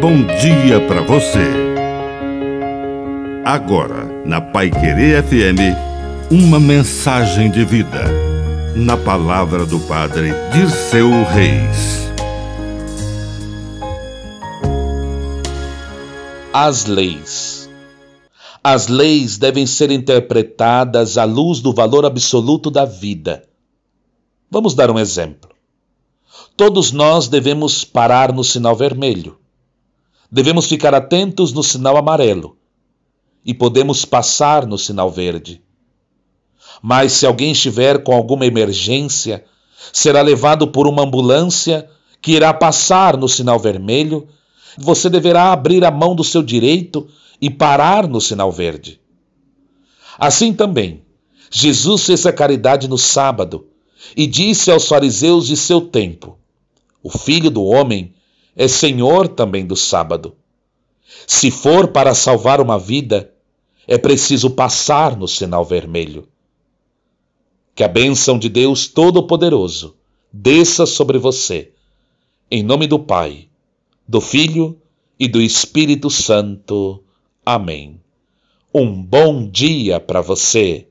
bom dia para você. Agora, na Pai Querer FM, uma mensagem de vida. Na palavra do Padre Dirceu Reis. As leis. As leis devem ser interpretadas à luz do valor absoluto da vida. Vamos dar um exemplo. Todos nós devemos parar no sinal vermelho. Devemos ficar atentos no sinal amarelo. E podemos passar no sinal verde. Mas se alguém estiver com alguma emergência, será levado por uma ambulância que irá passar no sinal vermelho. Você deverá abrir a mão do seu direito e parar no sinal verde. Assim também, Jesus fez a caridade no sábado e disse aos fariseus de seu tempo: o filho do homem é senhor também do sábado. Se for para salvar uma vida, é preciso passar no sinal vermelho. Que a bênção de Deus Todo-Poderoso desça sobre você, em nome do Pai, do Filho e do Espírito Santo. Amém. Um bom dia para você.